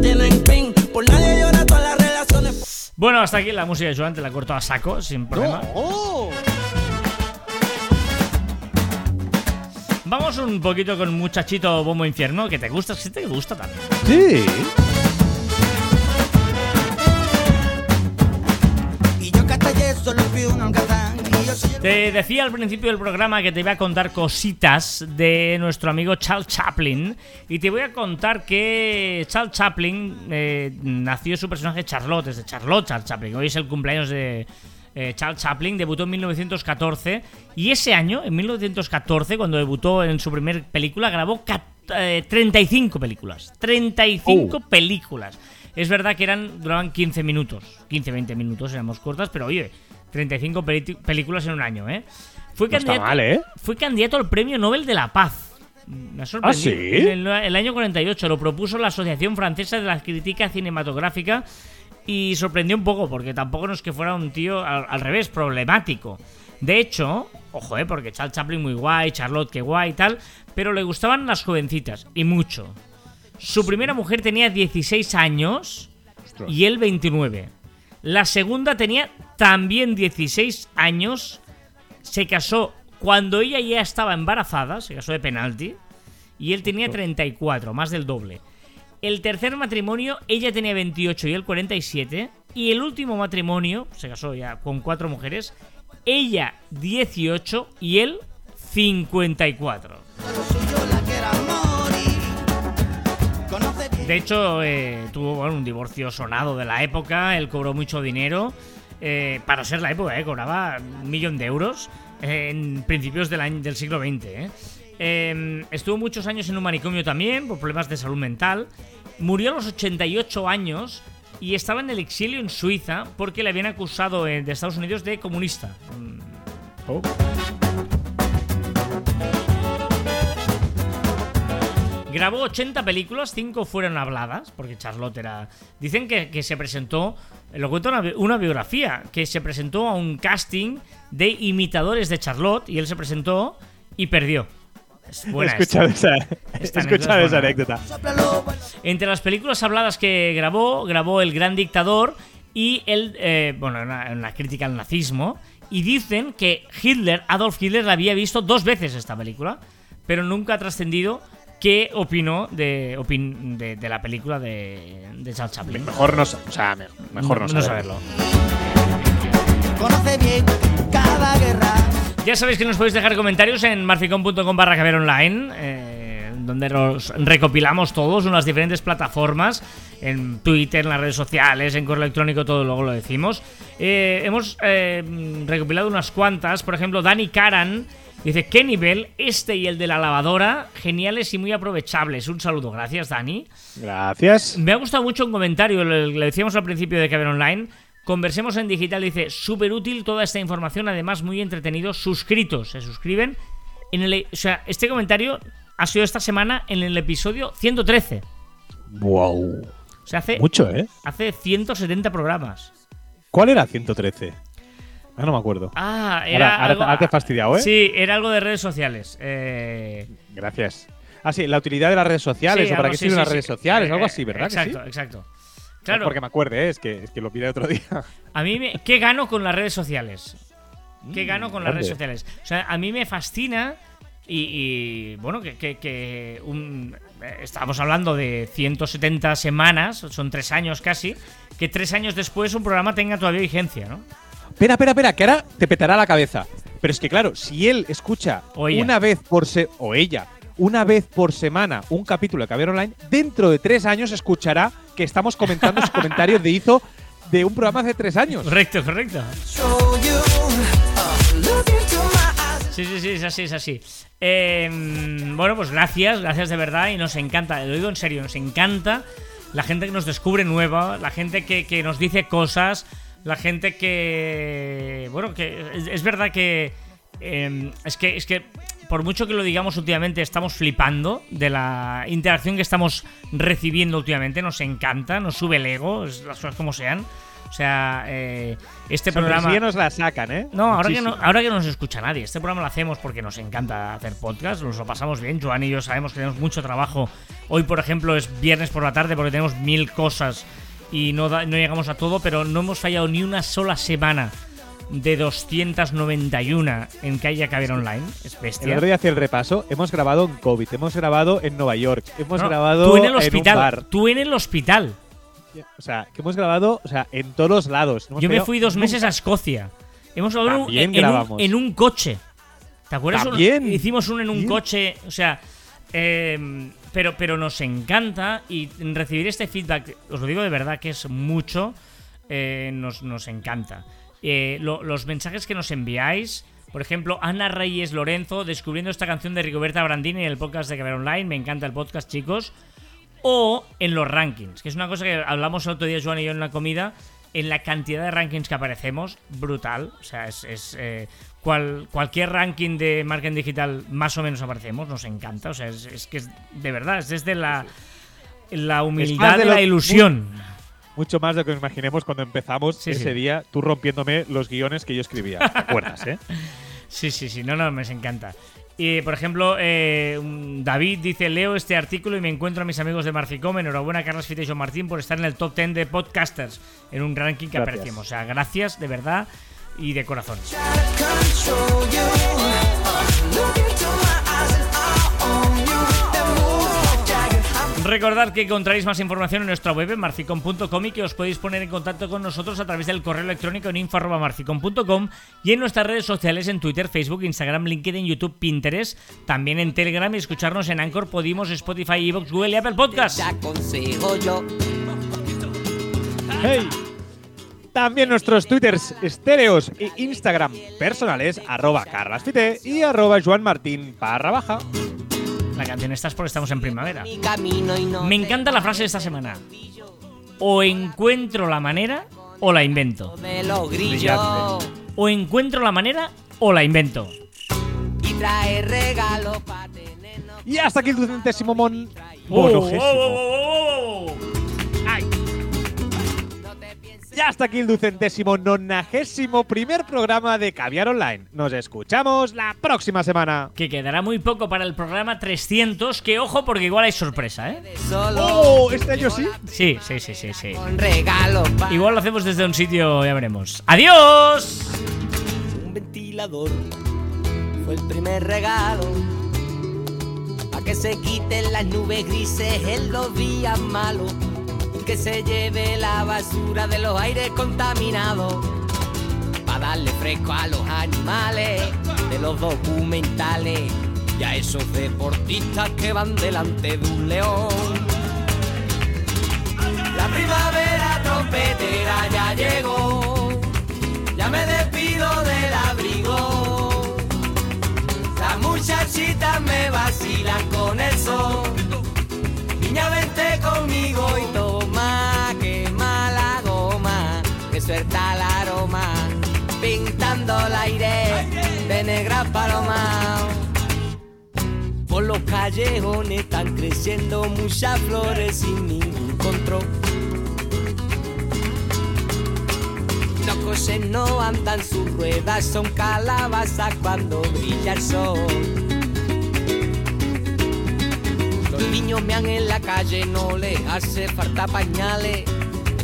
E: tienen pin. Por nadie llora todas las relaciones.
A: Bueno, hasta aquí la música de Joan, te la corto a saco, sin problema. Vamos un poquito con Muchachito Bombo Infierno, que te gusta, si te gusta también.
B: Sí.
E: Y yo catallé, solo pido un alcatán.
A: Te decía al principio del programa que te iba a contar cositas de nuestro amigo Charles Chaplin. Y te voy a contar que Charles Chaplin eh, nació su personaje Charlotte, es de Charlotte Charles Chaplin. Hoy es el cumpleaños de eh, Charles Chaplin, debutó en 1914. Y ese año, en 1914, cuando debutó en su primer película, grabó eh, 35 películas. 35
B: Oh.
A: películas. Es verdad que eran duraban 15 minutos, 15-20 minutos, éramos cortas, pero oye, 35 peli- películas en un año, ¿eh?
B: No
A: candidato,
B: mal, ¿eh?
A: candidato al Premio Nobel de la Paz. Me ha sorprendido.
B: ¿Ah, sí?
A: En el, el año 48 lo propuso la Asociación Francesa de la Crítica Cinematográfica y sorprendió un poco porque tampoco no es que fuera un tío al, al revés, problemático. De hecho, ojo, eh, porque Charles Chaplin muy guay, Charlotte que guay y tal, pero le gustaban las jovencitas y mucho. Su primera mujer tenía 16 años y él 29. La segunda tenía también 16 años. Se casó cuando ella ya estaba embarazada, se casó de penalti, y él tenía 34, más del doble. El tercer matrimonio, ella tenía 28 y él 47. Y el último matrimonio, se casó ya con cuatro mujeres, ella 18 y él 54.
E: suyo, la que era morir. Conoce bien.
A: De hecho, eh, tuvo bueno, un divorcio sonado de la época, él cobró mucho dinero. Eh, para ser la época, eh, cobraba un millón de euros eh, en principios del, siglo XX. Eh, estuvo muchos años en un manicomio también, por problemas de salud mental. Murió a los 88 años y estaba en el exilio en Suiza porque le habían acusado de Estados Unidos de comunista. Mm,
B: Oh.
A: Grabó 80 películas, 5 fueron habladas, porque Charlotte era... Dicen que, que se presentó, lo cuento una, bi- una biografía, que se presentó a un casting de imitadores de Charlotte y él se presentó y perdió. Es buena
B: escuchado
A: esta.
B: esa,
A: Esta
B: escuchado
A: anécdota
B: esa.
A: Entre las películas habladas que grabó, grabó El Gran Dictador y el, eh, bueno, una, una crítica al nazismo. Y dicen que Hitler, Adolf Hitler, la había visto dos veces esta película, pero nunca ha trascendido qué opinó de, opin- de, de la película de, de Charles Chaplin.
B: Mejor no, o sea, me- mejor no,
A: saberlo.
E: Conoce bien cada guerra.
A: Ya sabéis que nos podéis dejar comentarios en marficom.com barra caber online, eh, donde los recopilamos todos en las diferentes plataformas, en Twitter, en las redes sociales, en correo electrónico, todo luego lo decimos. Eh, hemos eh, recopilado unas cuantas, por ejemplo, Dani Karan dice, ¿qué nivel? Este y el de la lavadora, geniales y muy aprovechables. Un saludo, gracias Dani.
B: Gracias.
A: Me ha gustado mucho un comentario, le, le decíamos al principio de Caber Online. Conversemos en digital, dice, súper útil toda esta información, además muy entretenido, suscritos, se suscriben. En el, o sea, este comentario ha sido esta semana en el episodio 113.
B: Wow.
A: O sea, hace,
B: Mucho, ¿eh?
A: hace 170 programas.
B: ¿Cuál era 113? Ah, no me acuerdo.
A: Ah, era
B: Ahora-
A: algo-
B: te- ahora te he fastidiado, ¿eh?
A: Sí, era algo de redes socias. Eh,
B: Gracias. Ah, sí, la utilidad de las redes sociales,
A: sí,
B: o para qué
A: sí,
B: sirven
A: sí,
B: las redes sociales,
A: Eh,
B: algo así, ¿verdad? que
A: Exacto, exacto.
B: No
A: Claro,
B: porque me acuerde, ¿eh? es, que, es que lo pide otro día.
A: A mí, me, ¿qué gano con las redes sociales? ¿Qué
B: Mm,
A: gano con las
B: grande.
A: redes sociales? O sea, a mí me fascina y, y, bueno, que, que- que un- eh, estábamos hablando de 170 semanas, son tres años casi, que tres años después un programa tenga todavía vigencia, ¿no?
B: Espera, espera, espera, que ahora te petará la cabeza. Pero es que claro, si él escucha una vez por se o ella una vez por semana un capítulo de Caber Online, dentro de tres años escuchará que estamos comentando sus comentarios de hizo de un programa hace tres años.
A: Correcto, correcto. Sí, sí, sí, es así, es así. Eh, bueno, pues gracias, gracias de verdad y nos encanta, lo digo en serio, nos encanta la gente que nos descubre nueva, la gente que, que nos dice cosas, la gente que... Bueno, que es, es verdad que... eh, es que... Es que por mucho que lo digamos últimamente, estamos flipando de la interacción que estamos recibiendo últimamente. Nos encanta, nos sube el ego, las cosas como sean. O sea, eh, este
B: Sonrisilla
A: programa.
B: nos la sacan, ¿eh?
A: No ahora, que no, ahora que no nos escucha nadie. Este programa lo hacemos porque nos encanta hacer podcast, nos lo pasamos bien. Joan y yo sabemos que tenemos mucho trabajo. Hoy, por ejemplo, es viernes por la tarde porque tenemos mil cosas y no, da- no llegamos a todo, pero no hemos fallado ni una sola semana de 291 en que haya caber online. Es
B: El
A: bestia.
B: otro día hacía el repaso. Hemos grabado en COVID, hemos grabado en Nueva York, hemos
A: No,
B: grabado
A: tú en el
B: un
A: hospital.
B: bar.
A: Tú en el hospital.
B: O sea, que hemos grabado, o sea, en todos los lados. Hemos
A: Yo me fui dos
B: nunca.
A: meses a Escocia. Hemos grabado en, en un, en un coche. ¿Te acuerdas?
B: También.
A: Hicimos uno en un coche. O sea, eh, pero, pero nos encanta y recibir este feedback, os lo digo de verdad que es mucho, eh, nos, nos encanta. Eh, lo- los mensajes que nos enviáis, por ejemplo, Ana Reyes Lorenzo descubriendo esta canción de Rigoberta Brandini en el podcast de Caber Online. Me encanta el podcast, chicos o en los rankings, que es una cosa que hablamos el otro día Joan y yo en la comida, en la cantidad de rankings que aparecemos, brutal. O sea, es, es, eh, cual- cualquier ranking de marketing digital más o menos aparecemos, nos encanta. O sea, es, es que es de verdad, es desde la, la humildad
B: de
A: la ilusión.
B: Mucho más de lo que nos imaginemos cuando empezamos
A: Sí,
B: ese
A: sí.
B: día, tú rompiéndome los guiones que yo escribía. ¿Te acuerdas, eh?
A: Sí, sí, sí, no, no, me encanta. Y, por ejemplo, eh, David dice, leo este artículo y me encuentro a mis amigos de Marficom. Enhorabuena, Carlos Fite y Joan Martín, por estar en el top 10 de podcasters, en un ranking que
B: Gracias.
A: apreciamos. O sea, gracias de verdad y de corazón. Recordad que encontraréis más información en nuestra web en marficom.com y que os podéis poner en contacto con nosotros a través del correo electrónico en info.marficom.com y en nuestras redes sociales en Twitter, Facebook, Instagram, LinkedIn, YouTube, Pinterest, también en Telegram y escucharnos en Anchor, Podimos, Spotify, Evox, Google y Apple Podcasts.
B: ¡Hey! También nuestros twitters estéreos e Instagram personales, arroba carlasfite y arroba joanmartin barra baja.
A: La canción esta es porque estamos en primavera. Me encanta la frase de esta semana. O encuentro la manera o la invento.
B: Brillante.
A: O encuentro la manera o la invento.
E: Y trae regalos para tenernos.
B: Y hasta aquí el ducentésimo mon...
A: Oh,
B: monogésimo.
A: oh, oh, oh, oh.
B: Y hasta aquí el ducentésimo nonagésimo primer programa de Caviar Online. Nos escuchamos la próxima semana.
A: Que quedará muy poco para el programa 300. Que ojo, porque igual hay sorpresa, ¿eh?
B: ¡Oh! ¿Este año sí?
A: Sí, sí, sí, sí, sí.
E: para
A: Igual lo hacemos desde un sitio, ya veremos. ¡Adiós!
E: un ventilador. Fue el primer regalo. Pa' que se quiten las nubes grises en los días malos. Que se lleve la basura de los aires contaminados. Pa' darle fresco a los animales de los documentales. Y a esos deportistas que van delante de un león. Suelta el aroma, pintando el aire de negra paloma. Por los callejones están creciendo muchas flores sin ningún control. Los coches no andan sus ruedas, son calabazas cuando brilla el sol. Los niños mean en la calle, no les hace falta pañales.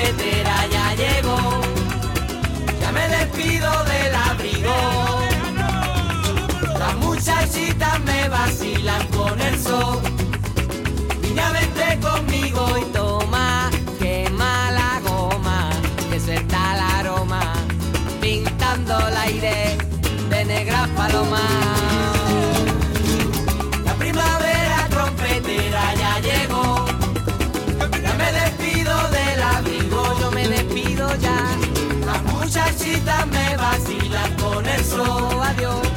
E: Trompetera ya llegó. Ya me despido del abrigo. Las muchachitas me vacilan con el sol. Niña, vente conmigo me vacila con el sol, adiós.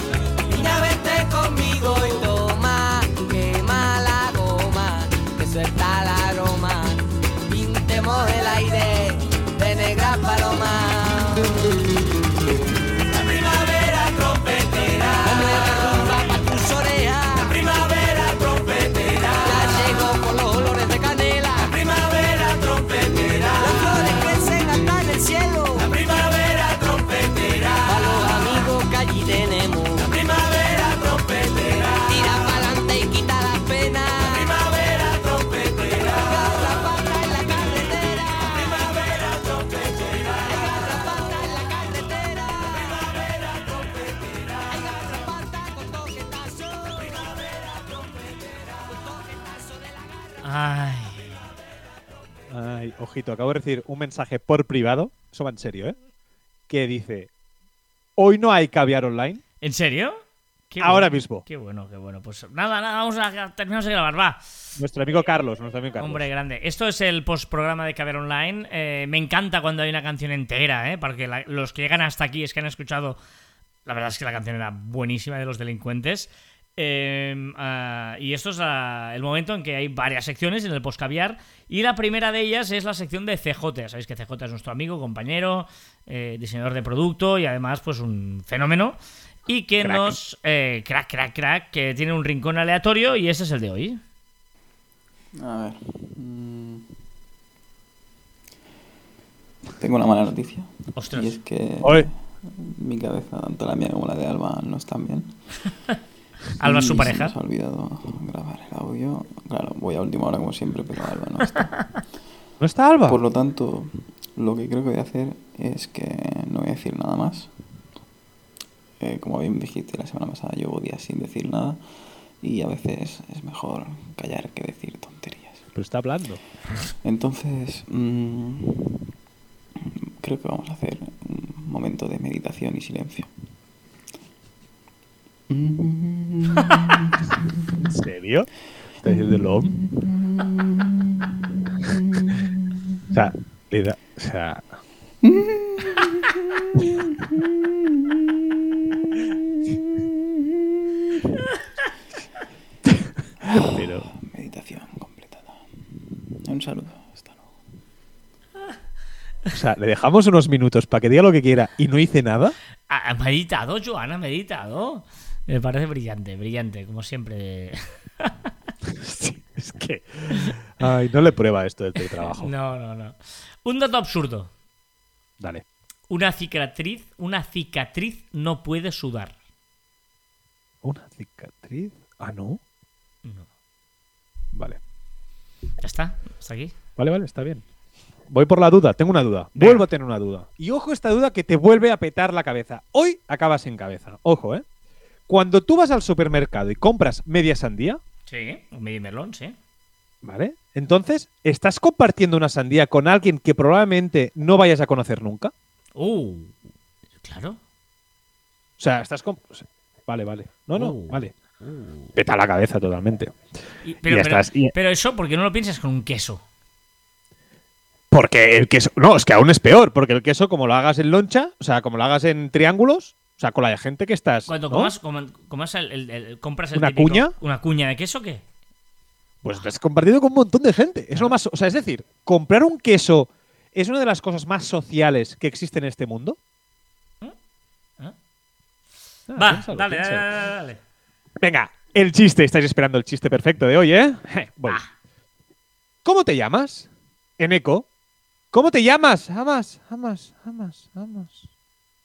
B: Ojito, acabo de recibir un mensaje por privado, eso va en serio, ¿eh? Que dice, hoy no hay caviar online,
A: ¿En serio? Qué
B: ahora
A: bueno.
B: mismo.
A: Qué bueno, qué bueno. Pues nada, nada, vamos a terminamos de grabar, va.
B: Nuestro amigo Carlos, nuestro amigo Carlos.
A: Hombre, grande. Esto es el postprograma de Caber Online. Eh, me encanta cuando hay una canción entera, ¿eh? Porque la- los que llegan hasta aquí es que han escuchado. La verdad es que la canción era buenísima de los delincuentes. Eh, ah, y esto es el momento en que hay varias secciones en el postcaviar. Y la primera de ellas es la sección de CJ. Ya Sabéis que CJ es nuestro amigo, compañero, eh, diseñador de producto y además, pues un fenómeno. Y que
B: Crack.
A: nos. eh, crack, crack, crack, que tiene un rincón aleatorio y este es el de hoy.
F: A ver. mm. Tengo una mala noticia.
A: Ostras.
F: Y es que
B: Oye.
F: mi cabeza, tanto la mía como la de Alba, no están bien.
A: Alba es su pareja.
F: Se nos ha olvidado grabar el audio. Claro, voy a última hora como siempre, pero Alba no está.
B: ¿No está Alba?
F: Por lo tanto, lo que creo que voy a hacer es que no voy a decir nada más. Eh, como bien dijiste la semana pasada, llevo días sin decir nada. Y a veces es mejor callar que decir tonterías.
B: Pero está hablando.
F: Entonces, mm, creo que vamos a hacer un momento de meditación y silencio.
B: ¿En serio? ¿Está diciendo el om? o sea, le da- o sea, pero
F: Meditación completada. Un saludo. Hasta luego.
B: o sea, le dejamos unos minutos para que diga lo que quiera y no hice nada.
A: Ha ha meditado, Joana, ha meditado. Me parece brillante, brillante, como siempre.
B: Sí, es que ay, no le prueba esto del teletrabajo.
A: No, no, no. Un dato absurdo.
B: Dale.
A: Una cicatriz, una cicatriz no puede sudar.
B: ¿Una cicatriz? Ah, no.
A: No.
B: Vale.
A: Ya está, hasta aquí.
B: Vale, vale, está bien. Voy por la duda, tengo una duda.
A: Venga.
B: Vuelvo a tener una duda. Y ojo esta duda que te vuelve a petar la cabeza. Hoy acabas en cabeza. Ojo, ¿eh? Cuando tú vas al supermercado y compras media sandía,
A: Sí, un medio melón, sí.
B: ¿vale? Entonces, ¿estás compartiendo una sandía con alguien que probablemente no vayas a conocer nunca?
A: Uh, claro.
B: O sea, estás con... Vale, vale. No, no,
A: Uh.
B: vale. Peta la cabeza totalmente.
A: Y- pero,
B: ya
A: pero-
B: estás. Y-
A: pero eso, porque no lo piensas con un queso?
B: Porque el queso. No, es que aún es peor. Porque el queso, como lo hagas en loncha, o sea, como lo hagas en triángulos, sea, con la gente que estás.
A: Cuando
B: ¿no?
A: comas, el, el- el- compras el
B: ¿Una
A: típico-
B: cuña?
A: ¿Una cuña de queso qué?
B: Pues estás compartido con un montón de gente. Es lo más. O sea, es decir, comprar un queso es una de las cosas más sociales que existe en este mundo.
A: ¿Eh?
B: Ah,
A: Va,
B: piénsalo,
A: dale, dale, dale, dale.
B: Venga, el chiste. Estáis esperando el chiste perfecto de hoy, ¿eh? Je, Voy.
A: Ah.
B: ¿Cómo te llamas? Eneco. ¿Cómo te llamas? Amas, amas, amas, amas.